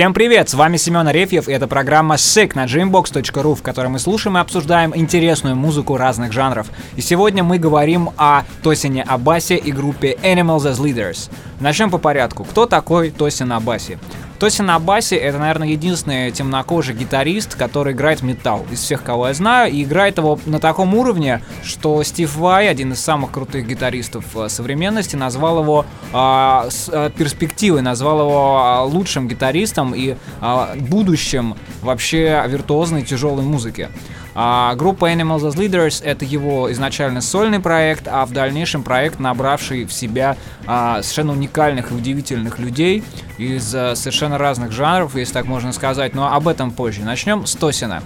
Всем привет, с вами Семен Арефьев, и это программа Sick на dreambox.ru, в которой мы слушаем и обсуждаем интересную музыку разных жанров. И сегодня мы говорим о Тосине Абасе и группе Animals as Leaders. Начнем по порядку. Кто такой Тосин Абаси? Тоси на басе это, наверное, единственный темнокожий гитарист, который играет металл. Из всех, кого я знаю, и играет его на таком уровне, что Стив Вай, один из самых крутых гитаристов э, современности, назвал его э, с э, перспективой, назвал его а, лучшим гитаристом и э, будущим вообще виртуозной тяжелой музыки. А группа Animals as Leaders — это его изначально сольный проект, а в дальнейшем проект, набравший в себя а, совершенно уникальных и удивительных людей из совершенно разных жанров, если так можно сказать, но об этом позже. Начнем с Тосина.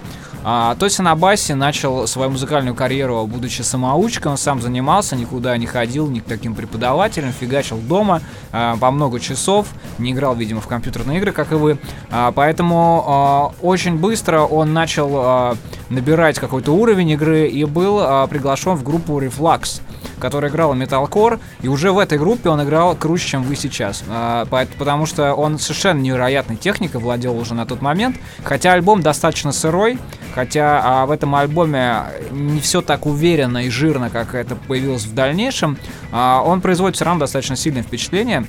А, Тосин Абаси начал свою музыкальную карьеру, будучи самоучкой, он сам занимался, никуда не ходил, ни к таким преподавателям, фигачил дома а, по много часов, не играл, видимо, в компьютерные игры, как и вы, а, поэтому а, очень быстро он начал набирать какой-то уровень игры и был приглашен в группу Reflux, которая играла металкор, и уже в этой группе он играл круче, чем вы сейчас, а, потому что он совершенно невероятной техникой владел уже на тот момент, хотя альбом достаточно сырой, хотя а, в этом альбоме не все так уверенно и жирно, как это появилось в дальнейшем, а, он производит все равно достаточно сильное впечатление.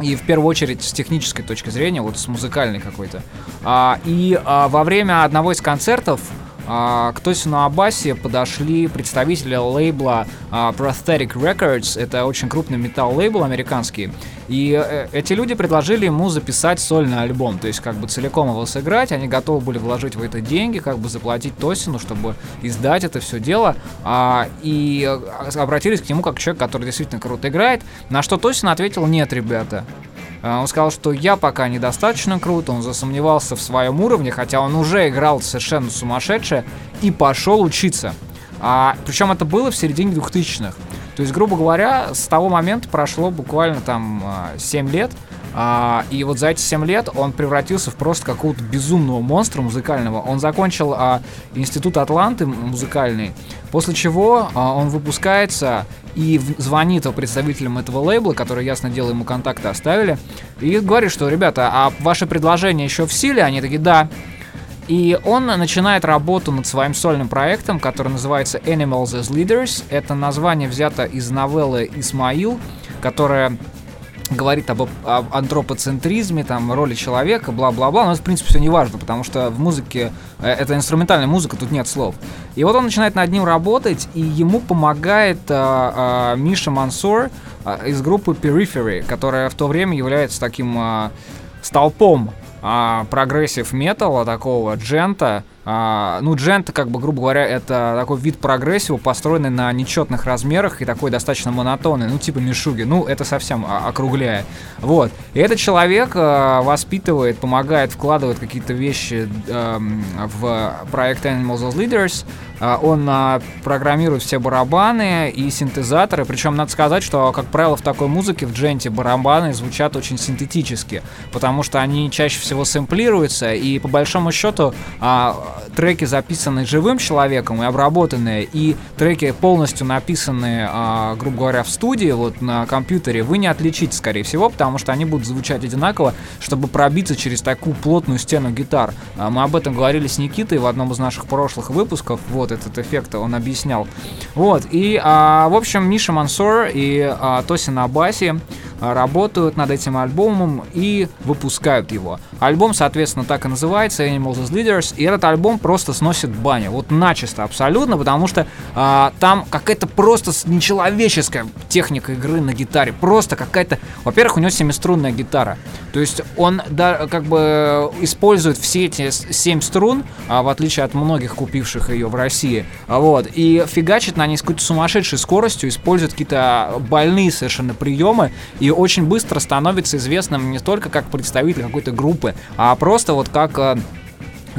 И в первую очередь с технической точки зрения, вот с музыкальной какой-то. А, и а, во время одного из концертов к Тосину Абасе подошли представители лейбла а, Prosthetic Records, это очень крупный металл-лейбл американский, и э, эти люди предложили ему записать сольный альбом, то есть как бы целиком его сыграть, они готовы были вложить в это деньги, как бы заплатить Тосину, чтобы издать это все дело, а, и э, обратились к нему как человек, который действительно круто играет, на что Тосин ответил, нет, ребята, а, он сказал, что я пока недостаточно крут, он засомневался в своем уровне, хотя он уже играл совершенно сумасшедшее, и пошел учиться. А, причем это было в середине 2000-х. То есть, грубо говоря, с того момента прошло буквально там 7 а, лет, а, и вот за эти 7 лет он превратился в просто какого-то безумного монстра музыкального. Он закончил а, институт Атланты музыкальный, после чего а, он выпускается и звонит представителям этого лейбла, которые, ясно дело, ему контакты оставили, и говорит, что, ребята, а ваше предложение еще в силе? Они такие, да. И он начинает работу над своим сольным проектом, который называется Animals as Leaders. Это название взято из новеллы «Исмаил», которая говорит об, об антропоцентризме, там, роли человека, бла-бла-бла, но это, в принципе, все не важно, потому что в музыке, э, это инструментальная музыка, тут нет слов. И вот он начинает над ним работать, и ему помогает а, а, Миша Мансур а, из группы Periphery, которая в то время является таким а, столпом а, прогрессив металла, такого джента, а, ну, джент, как бы, грубо говоря, это такой вид прогрессива, построенный на нечетных размерах и такой достаточно монотонный, ну, типа Мишуги, ну, это совсем округляя. Вот. И этот человек э, воспитывает, помогает, вкладывает какие-то вещи э, в проект Animals as Leaders, а, он а, программирует все барабаны и синтезаторы. Причем надо сказать, что, как правило, в такой музыке, в дженте, барабаны звучат очень синтетически, потому что они чаще всего сэмплируются, и по большому счету а, треки записаны живым человеком и обработанные, и треки полностью написанные, грубо говоря, в студии, вот на компьютере, вы не отличите, скорее всего, потому что они будут звучать одинаково, чтобы пробиться через такую плотную стену гитар. Мы об этом говорили с Никитой в одном из наших прошлых выпусков. Вот, этот эффект он объяснял. Вот, и, а, в общем, Миша Мансор и а, Тосин Абаси а, работают над этим альбомом и выпускают его. Альбом, соответственно, так и называется Animals as Leaders, и этот альбом просто сносит баню, вот начисто абсолютно, потому что а, там какая-то просто нечеловеческая техника игры на гитаре, просто какая-то, во-первых, у него семиструнная гитара, то есть он да, как бы использует все эти семь струн, а, в отличие от многих купивших ее в России, вот, и фигачит на ней с какой-то сумасшедшей скоростью, использует какие-то больные совершенно приемы, и очень быстро становится известным не только как представитель какой-то группы, а просто вот как э,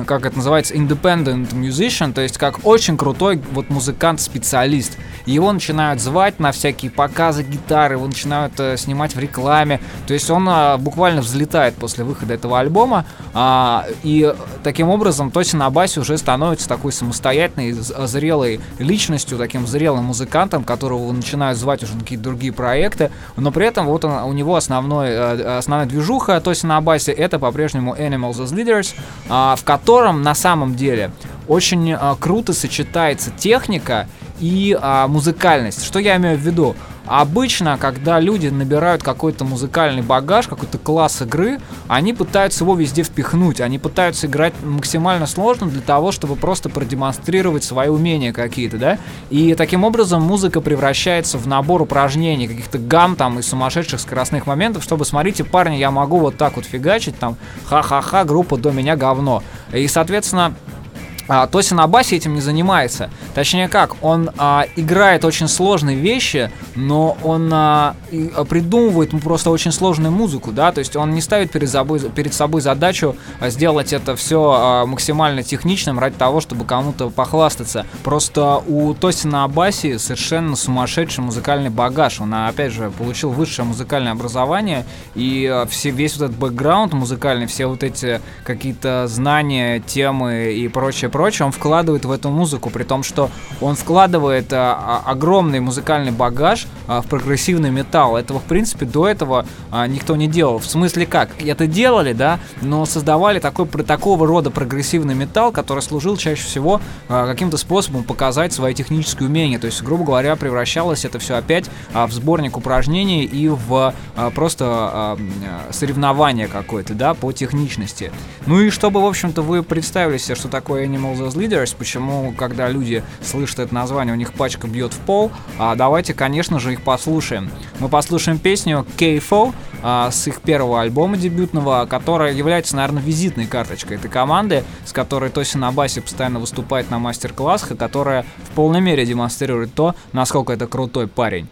как это называется, independent musician, то есть как очень крутой вот музыкант-специалист. Его начинают звать на всякие показы гитары, его начинают э, снимать в рекламе. То есть он э, буквально взлетает после выхода этого альбома. Э, и таким образом Тоси Набаси уже становится такой самостоятельной, зрелой личностью, таким зрелым музыкантом, которого начинают звать уже на какие-то другие проекты. Но при этом вот он, у него основной, э, основная движуха Тоси Набаси это по-прежнему Animals as Leaders, э, в котором на самом деле очень э, круто сочетается техника и а, музыкальность. Что я имею в виду? Обычно, когда люди набирают какой-то музыкальный багаж, какой-то класс игры, они пытаются его везде впихнуть, они пытаются играть максимально сложно для того, чтобы просто продемонстрировать свои умения какие-то, да? И таким образом музыка превращается в набор упражнений, каких-то гам там и сумасшедших скоростных моментов, чтобы, смотрите, парни, я могу вот так вот фигачить, там, ха-ха-ха, группа до меня говно. И, соответственно, а, Тоси на басе этим не занимается. Точнее как, он а, играет очень сложные вещи, но он а, и, а, придумывает ну, просто очень сложную музыку, да, то есть он не ставит перед собой, перед собой задачу а, сделать это все а, максимально техничным ради того, чтобы кому-то похвастаться. Просто у Тоси на басе совершенно сумасшедший музыкальный багаж. Он, опять же, получил высшее музыкальное образование, и а, все, весь вот этот бэкграунд музыкальный, все вот эти какие-то знания, темы и прочее прочее, он вкладывает в эту музыку, при том, что он вкладывает а, а, огромный музыкальный багаж а, в прогрессивный металл. Этого, в принципе, до этого а, никто не делал. В смысле как? Это делали, да, но создавали такой, такого рода прогрессивный металл, который служил чаще всего а, каким-то способом показать свои технические умения. То есть, грубо говоря, превращалось это все опять а, в сборник упражнений и в а, просто а, соревнование какое-то, да, по техничности. Ну и чтобы, в общем-то, вы представили себе, что такое Animal Animals as Leaders, почему, когда люди слышат это название, у них пачка бьет в пол. А давайте, конечно же, их послушаем. Мы послушаем песню KFO а, с их первого альбома дебютного, которая является, наверное, визитной карточкой этой команды, с которой Тоси на басе постоянно выступает на мастер-классах, и которая в полной мере демонстрирует то, насколько это крутой парень.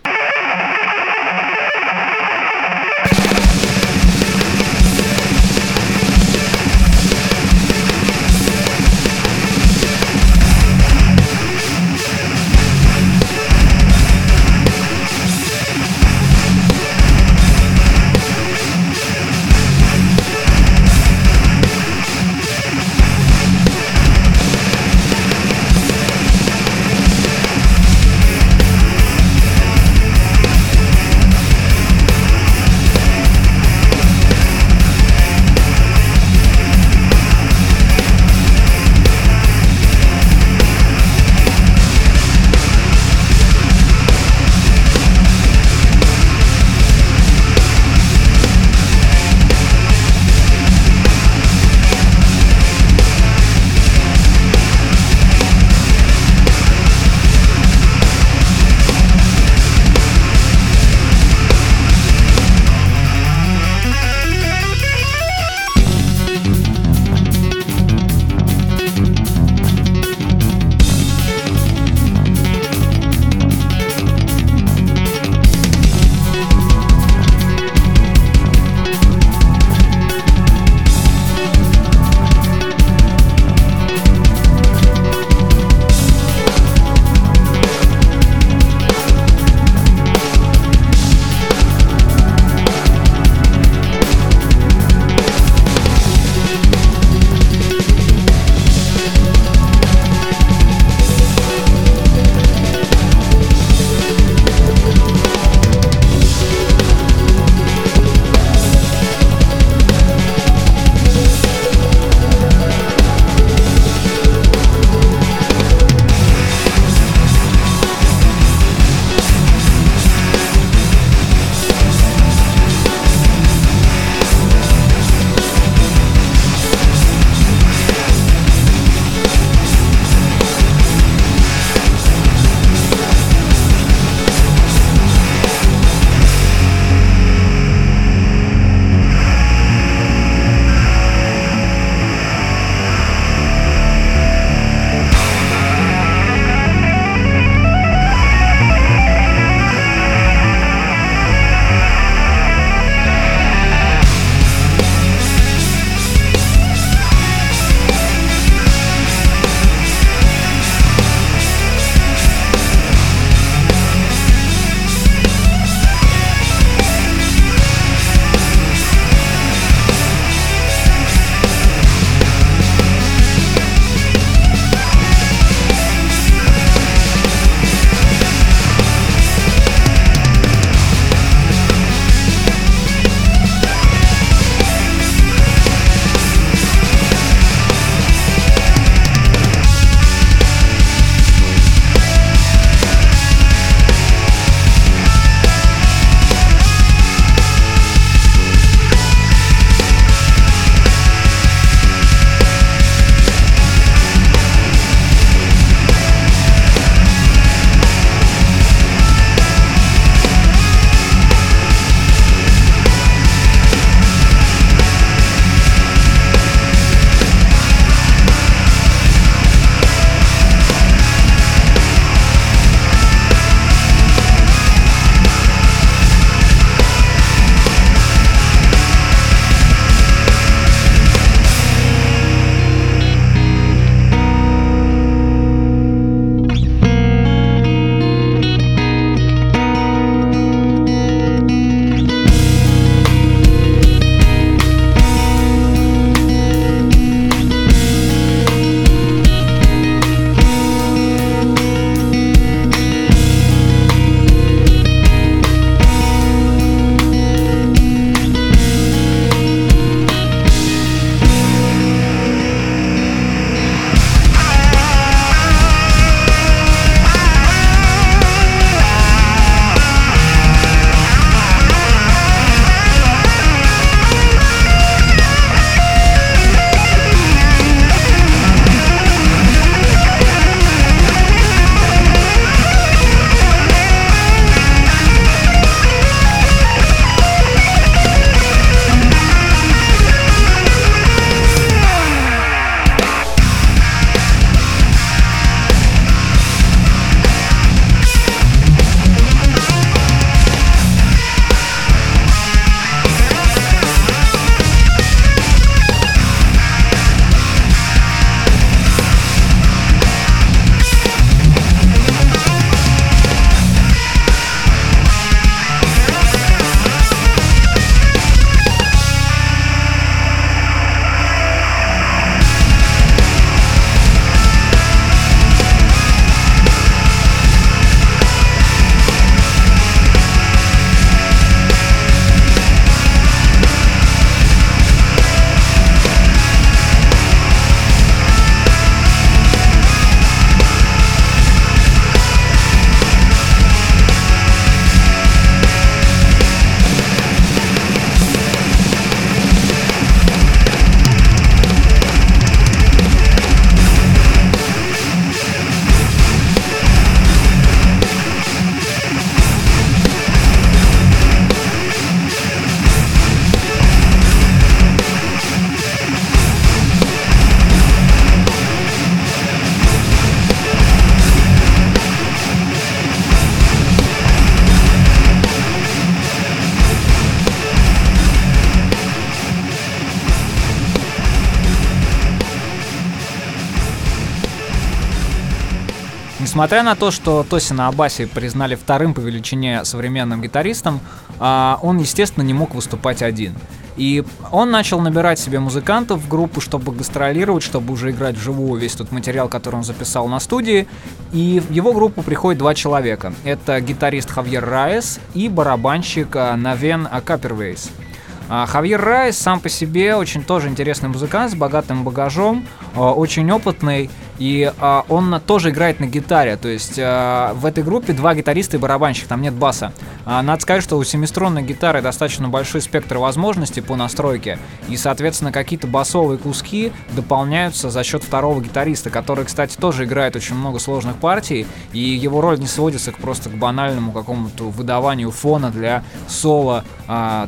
Несмотря на то, что Тосина Абаси признали вторым по величине современным гитаристом, а, он, естественно, не мог выступать один. И он начал набирать себе музыкантов в группу, чтобы гастролировать, чтобы уже играть вживую весь тот материал, который он записал на студии. И в его группу приходит два человека. Это гитарист Хавьер Раес и барабанщик а, Навен Капервейс. А, Хавьер Райс сам по себе очень тоже интересный музыкант с богатым багажом, а, очень опытный, и а, он тоже играет на гитаре, то есть в этой группе два гитариста и барабанщик, там нет баса. Надо сказать, что у семиструнной гитары достаточно большой спектр возможностей по настройке, и, соответственно, какие-то басовые куски дополняются за счет второго гитариста, который, кстати, тоже играет очень много сложных партий, и его роль не сводится к просто к банальному какому-то выдаванию фона для соло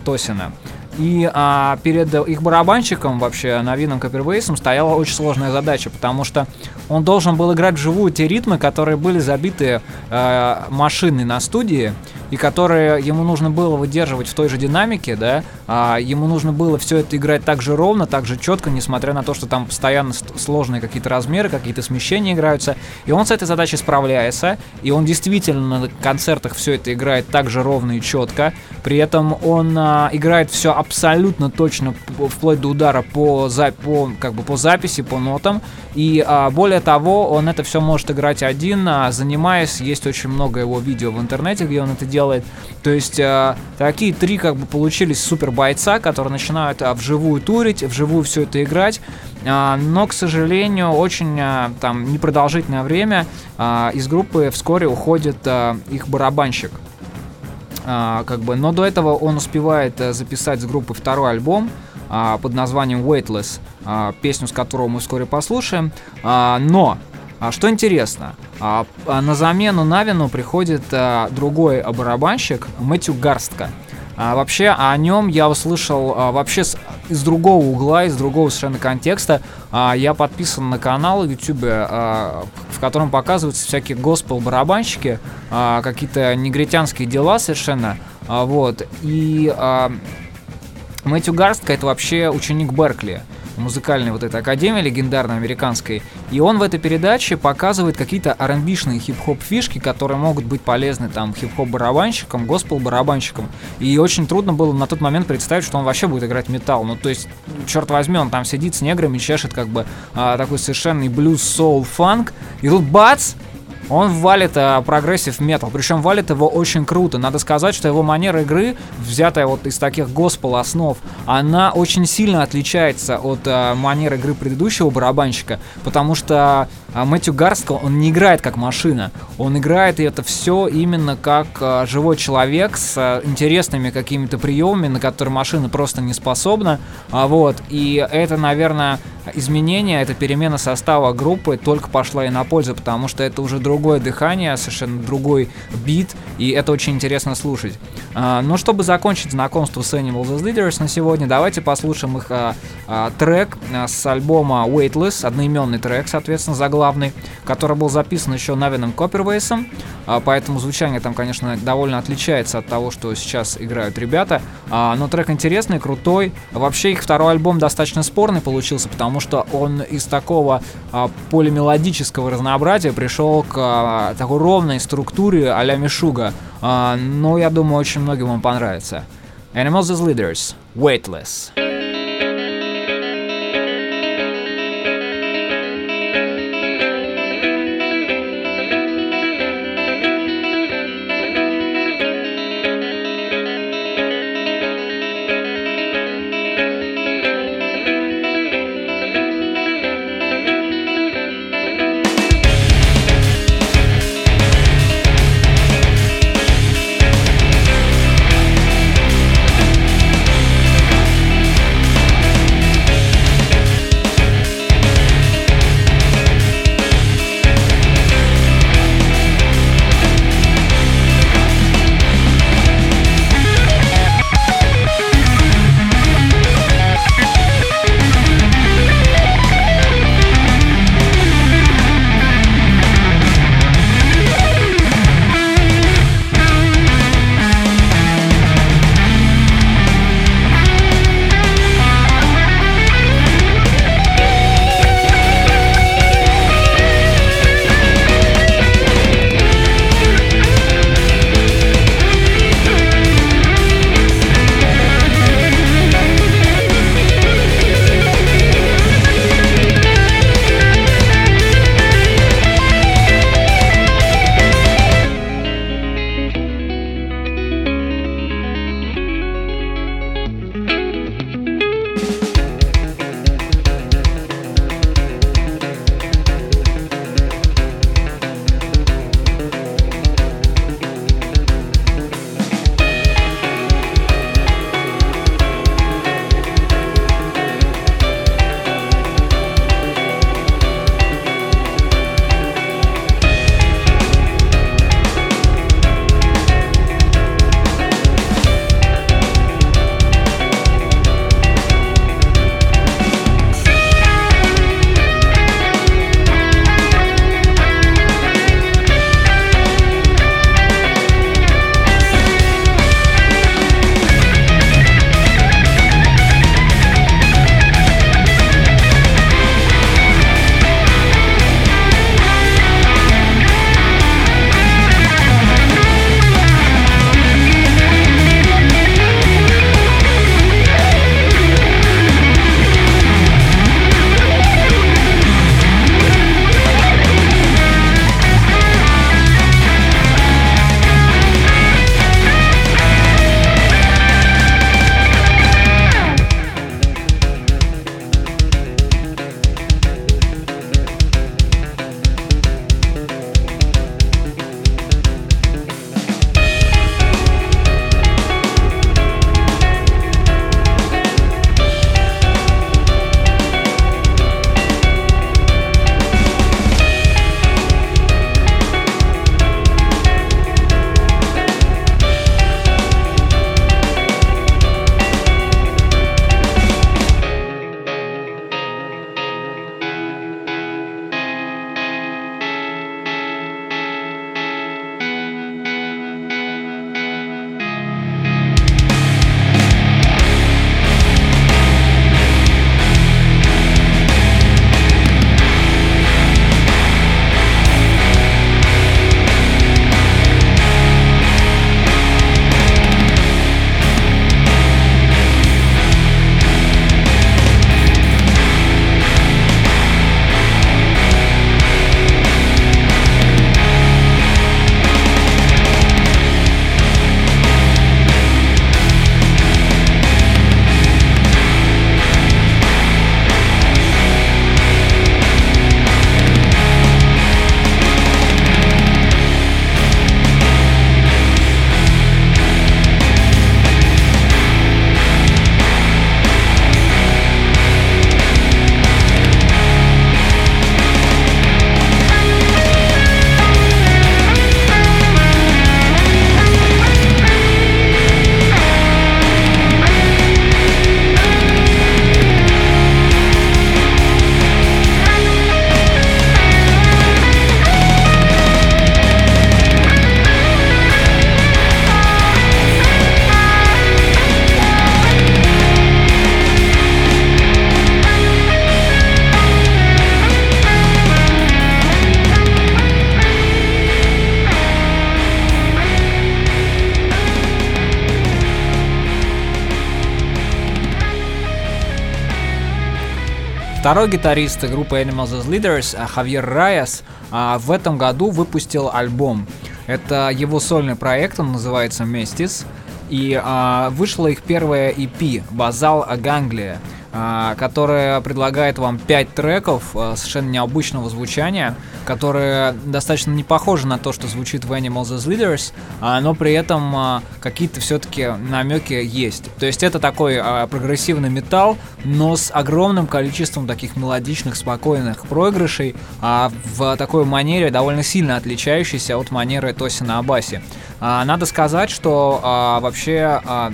Тосина. И а, перед их барабанщиком, вообще новинным Капервейсом, стояла очень сложная задача, потому что он должен был играть вживую те ритмы, которые были забиты э, машиной на студии, и которые ему нужно было выдерживать в той же динамике, да, а ему нужно было все это играть так же ровно, так же четко, несмотря на то, что там постоянно сложные какие-то размеры, какие-то смещения играются, и он с этой задачей справляется, и он действительно на концертах все это играет так же ровно и четко, при этом он а, играет все абсолютно точно, вплоть до удара по, за, по, как бы по записи, по нотам, и а, более того, он это все может играть один, а, занимаясь, есть очень много его видео в интернете, где он это делает. То есть а, такие три как бы получились супер бойца, которые начинают а, вживую турить, вживую все это играть. А, но, к сожалению, очень а, там непродолжительное время а, из группы вскоре уходит а, их барабанщик. А, как бы, но до этого он успевает а, записать с группы второй альбом а, под названием Weightless, а, песню с которого мы вскоре послушаем. А, но а что интересно, а, а на замену Навину приходит а, другой барабанщик Мэтью Гарстка. А, вообще о нем я услышал а, вообще с, из другого угла, из другого совершенно контекста. А, я подписан на канал в YouTube, а, в котором показываются всякие госпел-барабанщики, а, какие-то негритянские дела совершенно. А, вот. И а, Мэтью Гарстка это вообще ученик Беркли музыкальной вот этой академии легендарной американской. И он в этой передаче показывает какие-то rb хип-хоп фишки, которые могут быть полезны там хип-хоп барабанщикам, госпел барабанщикам. И очень трудно было на тот момент представить, что он вообще будет играть металл. Ну, то есть, черт возьми, он там сидит с неграми, чешет как бы а, такой совершенный блюз, соул, фанк. И тут бац! Он валит а, прогрессив метал, причем валит его очень круто. Надо сказать, что его манера игры, взятая вот из таких госпел основ, она очень сильно отличается от а, манеры игры предыдущего барабанщика, потому что а Мэтью Гарстка, он не играет как машина. Он играет и это все именно как а, живой человек с а, интересными какими-то приемами, на которые машина просто не способна. А, вот. И это, наверное, изменение, эта перемена состава группы только пошла и на пользу, потому что это уже другое дыхание, совершенно другой бит, и это очень интересно слушать. А, но чтобы закончить знакомство с Animals as Leaders на сегодня, давайте послушаем их а, а, трек а, с альбома Weightless, одноименный трек, соответственно, заглавный главный, который был записан еще Навином Коппервейсом, а, поэтому звучание там, конечно, довольно отличается от того, что сейчас играют ребята, а, но трек интересный, крутой. Вообще их второй альбом достаточно спорный получился, потому что он из такого а, полимелодического разнообразия пришел к такой ровной структуре а-ля Мишуга, но я думаю, очень многим он понравится. Animals as Leaders, Weightless. Второй гитарист группы Animals as Leaders, Хавьер Райас, в этом году выпустил альбом. Это его сольный проект, он называется «Местис». И а, вышла их первая EP «Базал Ганглия», которая предлагает вам 5 треков а, совершенно необычного звучания, которые достаточно не похожи на то, что звучит в Animals as Leaders, а, но при этом а, какие-то все-таки намеки есть. То есть это такой а, прогрессивный металл, но с огромным количеством таких мелодичных, спокойных проигрышей а, в такой манере, довольно сильно отличающейся от манеры Тосина Абаси. А, надо сказать, что а, вообще а,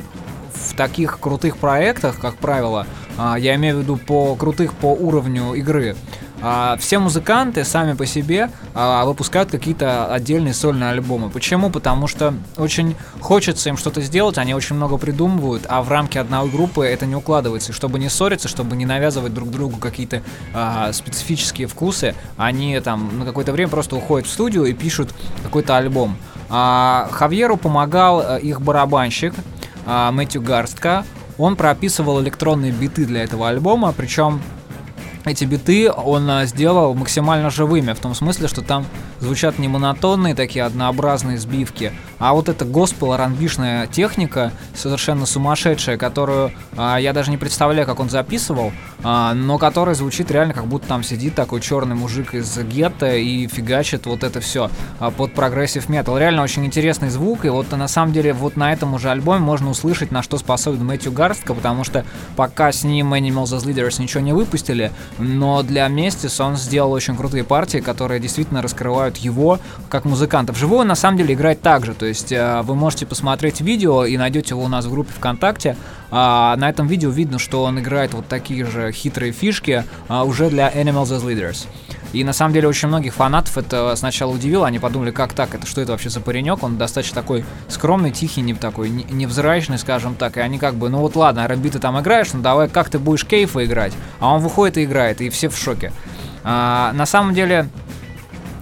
в таких крутых проектах, как правило, а, я имею в виду по крутых по уровню игры, а, все музыканты сами по себе а, выпускают какие-то отдельные сольные альбомы. Почему? Потому что очень хочется им что-то сделать, они очень много придумывают, а в рамки одной группы это не укладывается. Чтобы не ссориться, чтобы не навязывать друг другу какие-то а, специфические вкусы, они там на какое-то время просто уходят в студию и пишут какой-то альбом. А, Хавьеру помогал а, их барабанщик а, Мэтью Гарстка. Он прописывал электронные биты для этого альбома, причем эти биты он а, сделал максимально живыми, в том смысле, что там звучат не монотонные такие однообразные сбивки, а вот эта госпел ранбишная техника, совершенно сумасшедшая, которую а, я даже не представляю, как он записывал, а, но которая звучит реально, как будто там сидит такой черный мужик из гетто и фигачит вот это все а, под прогрессив метал. Реально очень интересный звук, и вот на самом деле вот на этом уже альбоме можно услышать, на что способен Мэтью Гарстка, потому что пока с ним Animals as Leaders ничего не выпустили, но для Mestis он сделал очень крутые партии, которые действительно раскрывают его как музыканта. Вживую на самом деле играть так же, то есть э, вы можете посмотреть видео и найдете его у нас в группе ВКонтакте. А, на этом видео видно, что он играет вот такие же хитрые фишки а, уже для Animals as Leaders. И на самом деле очень многих фанатов это сначала удивило, они подумали, как так, это что это вообще за паренек, он достаточно такой скромный, тихий, не такой невзрачный, скажем так, и они как бы, ну вот ладно, рэп ты там играешь, ну давай, как ты будешь кейфа играть? А он выходит и играет, и все в шоке. А, на самом деле,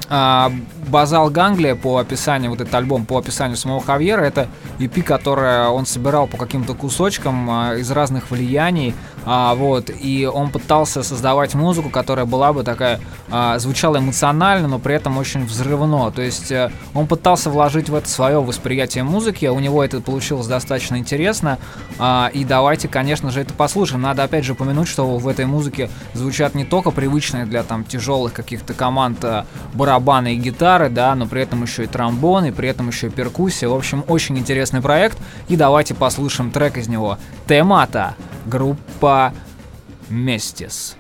а, Базал Ганглия по описанию, вот этот альбом по описанию самого Хавьера, это EP, которое он собирал по каким-то кусочкам а, из разных влияний, а, вот, и он пытался создавать музыку, которая была бы такая, а, звучала эмоционально, но при этом очень взрывно, то есть а, он пытался вложить в это свое восприятие музыки, у него это получилось достаточно интересно, а, и давайте, конечно же, это послушаем. Надо опять же упомянуть, что в этой музыке звучат не только привычные для там тяжелых каких-то команд а, барабаны и гитары, да, но при этом еще и тромбоны, при этом еще и перкуссия. В общем, очень интересный проект, и давайте послушаем трек из него. Темата группа Местис.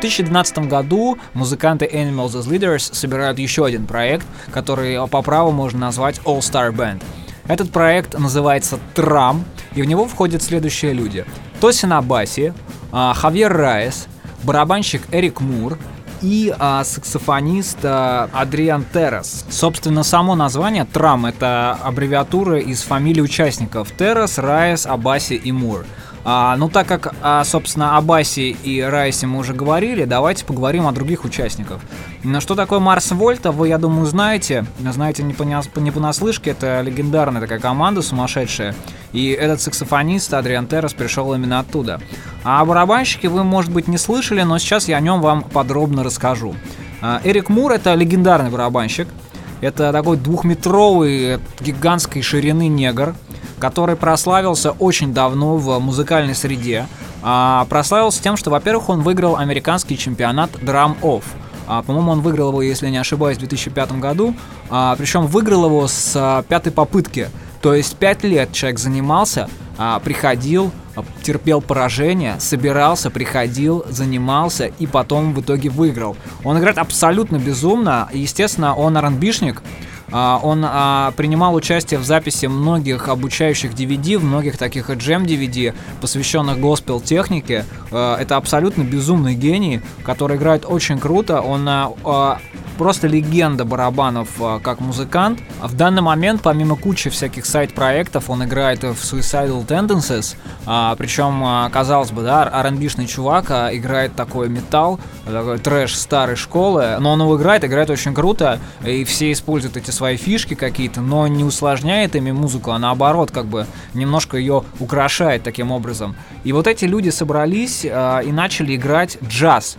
2012 году музыканты Animals as Leaders собирают еще один проект, который по праву можно назвать All Star Band. Этот проект называется Трам, и в него входят следующие люди. Тоси на басе, а, Хавьер Райес, барабанщик Эрик Мур, и а, саксофонист а, Адриан Террас. Собственно, само название Трам — это аббревиатура из фамилий участников Террас, Райес, Абаси и Мур. А, ну, так как, а, собственно, о Басе и Райсе мы уже говорили, давайте поговорим о других участниках. Но что такое Марс Вольта, вы, я думаю, знаете. Знаете не, по, не понаслышке, это легендарная такая команда сумасшедшая. И этот саксофонист Адриан Террас пришел именно оттуда. А о барабанщике вы, может быть, не слышали, но сейчас я о нем вам подробно расскажу. А, Эрик Мур — это легендарный барабанщик. Это такой двухметровый, гигантской ширины негр — который прославился очень давно в музыкальной среде. А, прославился тем, что, во-первых, он выиграл американский чемпионат Drum Off. А, по-моему, он выиграл его, если не ошибаюсь, в 2005 году. А, причем выиграл его с а, пятой попытки. То есть пять лет человек занимался, а, приходил, а, терпел поражение, собирался, приходил, занимался и потом в итоге выиграл. Он играет абсолютно безумно. Естественно, он а, он а, принимал участие в записи многих обучающих DVD, многих таких джем DVD, посвященных госпел технике. А, это абсолютно безумный гений, который играет очень круто. Он просто легенда барабанов как музыкант. В данный момент, помимо кучи всяких сайт-проектов, он играет в Suicidal Tendencies, причем, казалось бы, да, R&B-шный чувак играет такой металл, такой трэш старой школы, но он его играет, играет очень круто, и все используют эти свои фишки какие-то, но не усложняет ими музыку, а наоборот, как бы немножко ее украшает таким образом. И вот эти люди собрались э, и начали играть джаз.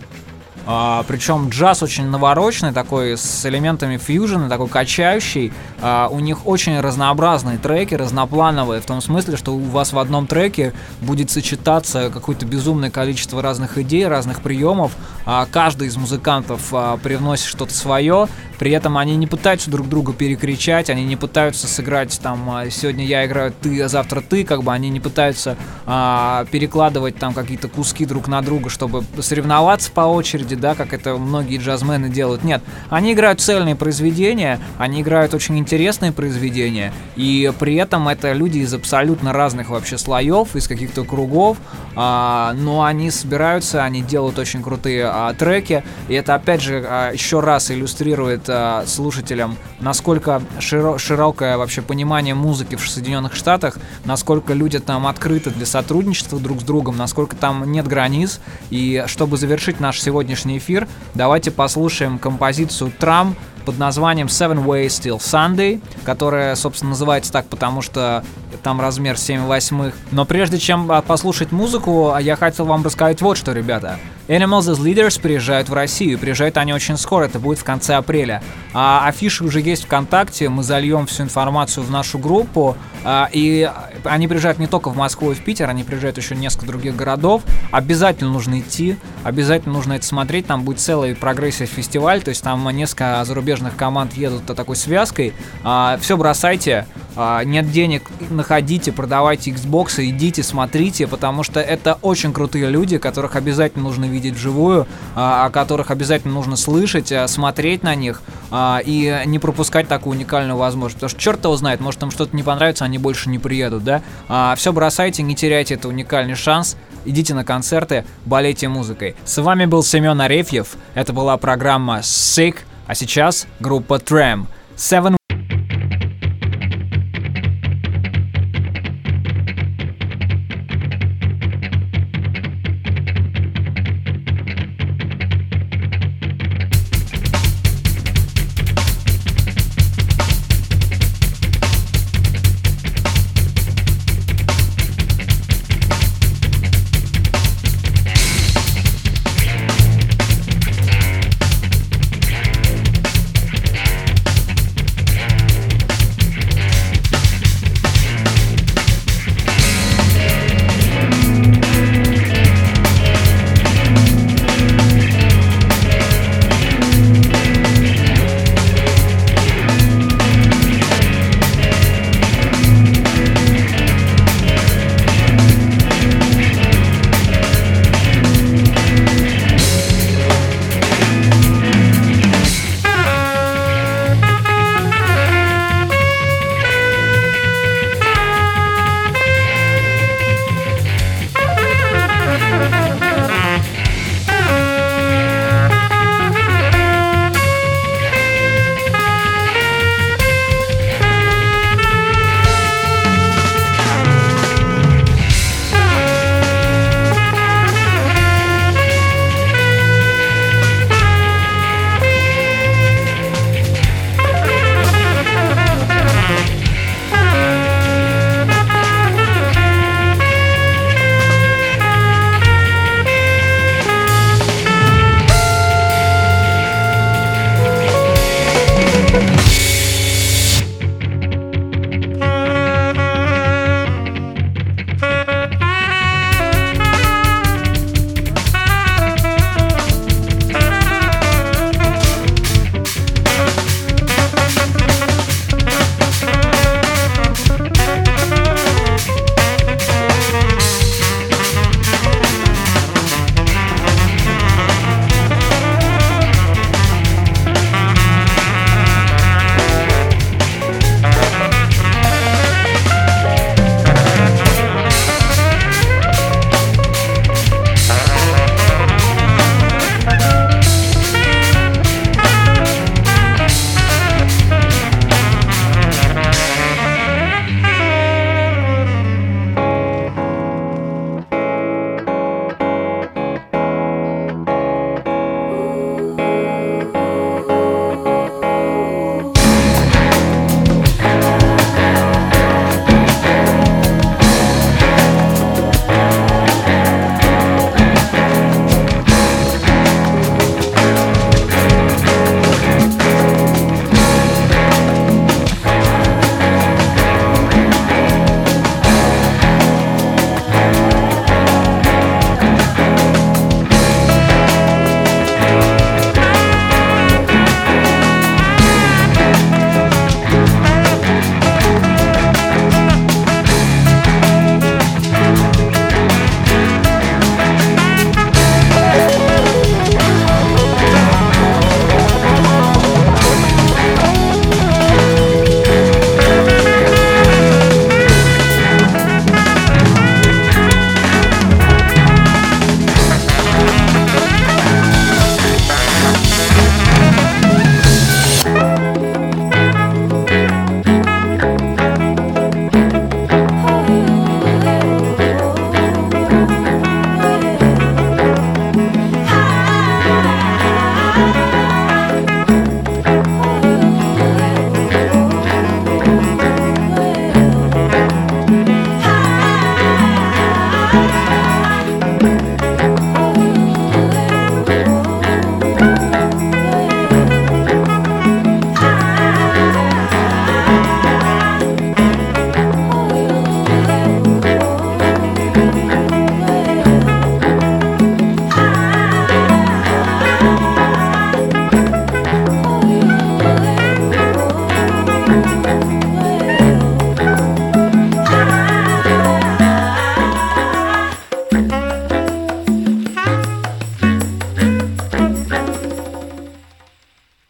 А, причем джаз очень навороченный, такой с элементами фьюжена, такой качающий. А, у них очень разнообразные треки, разноплановые, в том смысле, что у вас в одном треке будет сочетаться какое-то безумное количество разных идей, разных приемов. А, каждый из музыкантов а, привносит что-то свое, при этом они не пытаются друг друга перекричать, они не пытаются сыграть там а, сегодня я играю ты, а завтра ты, как бы они не пытаются а, перекладывать там какие-то куски друг на друга, чтобы соревноваться по очереди, да, как это многие джазмены делают. Нет, они играют цельные произведения, они играют очень интересные произведения, и при этом это люди из абсолютно разных вообще слоев, из каких-то кругов, а, но они собираются, они делают очень крутые а, треки, и это опять же а, еще раз иллюстрирует э, слушателям, насколько широ- широкое вообще понимание музыки в Соединенных Штатах, насколько люди там открыты для сотрудничества друг с другом, насколько там нет границ. И чтобы завершить наш сегодняшний эфир, давайте послушаем композицию «Трам» под названием Seven Ways Till Sunday, которая, собственно, называется так, потому что там размер 7 восьмых. Но прежде чем а, послушать музыку, я хотел вам рассказать вот что, ребята. Animals as Leaders приезжают в Россию. Приезжают они очень скоро, это будет в конце апреля. А афиши уже есть ВКонтакте, мы зальем всю информацию в нашу группу. А, и они приезжают не только в Москву и в Питер, они приезжают еще в несколько других городов. Обязательно нужно идти, обязательно нужно это смотреть. Там будет целый прогрессив фестиваль, то есть там несколько зарубежных команд едут такой связкой. А, все бросайте, а, нет денег, находите, продавайте Xbox, идите, смотрите, потому что это очень крутые люди, которых обязательно нужно видеть вживую, а, о которых обязательно нужно слышать, а, смотреть на них и не пропускать такую уникальную возможность. Потому что черт его знает, может им что-то не понравится, они больше не приедут, да? Все бросайте, не теряйте этот уникальный шанс, идите на концерты, болейте музыкой. С вами был Семен Арефьев, это была программа Sick, а сейчас группа Tram. Seven